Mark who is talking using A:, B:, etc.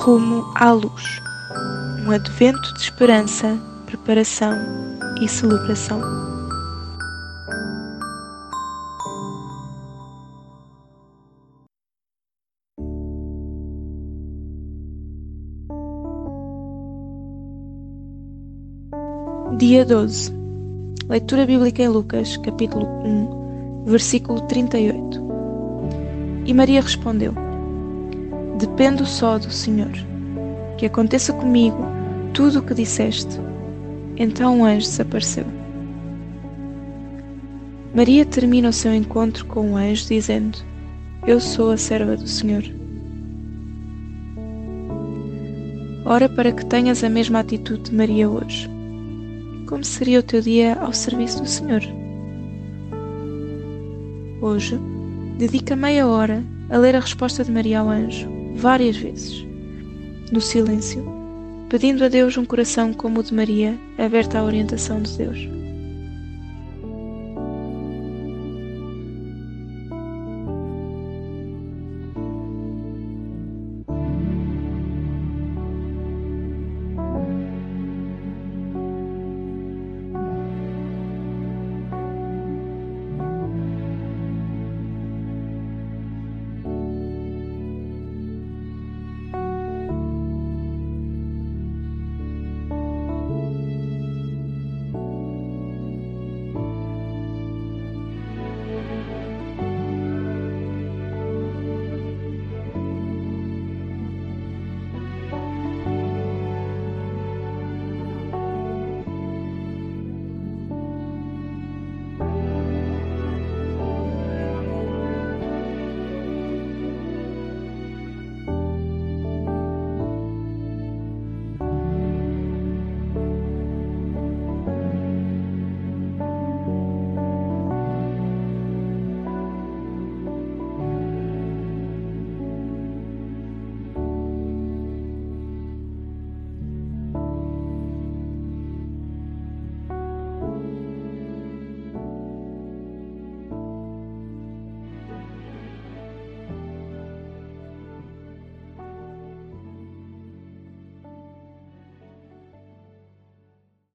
A: Rumo à luz. Um advento de esperança, preparação e celebração. Dia 12. Leitura bíblica em Lucas, capítulo 1, versículo 38. E Maria respondeu: Dependo só do Senhor. Que aconteça comigo tudo o que disseste. Então o anjo desapareceu. Maria termina o seu encontro com o anjo dizendo: Eu sou a serva do Senhor. Ora para que tenhas a mesma atitude de Maria hoje. Como seria o teu dia ao serviço do Senhor? Hoje, dedica meia hora a ler a resposta de Maria ao anjo, várias vezes, no silêncio, pedindo a Deus um coração como o de Maria, aberto à orientação de Deus.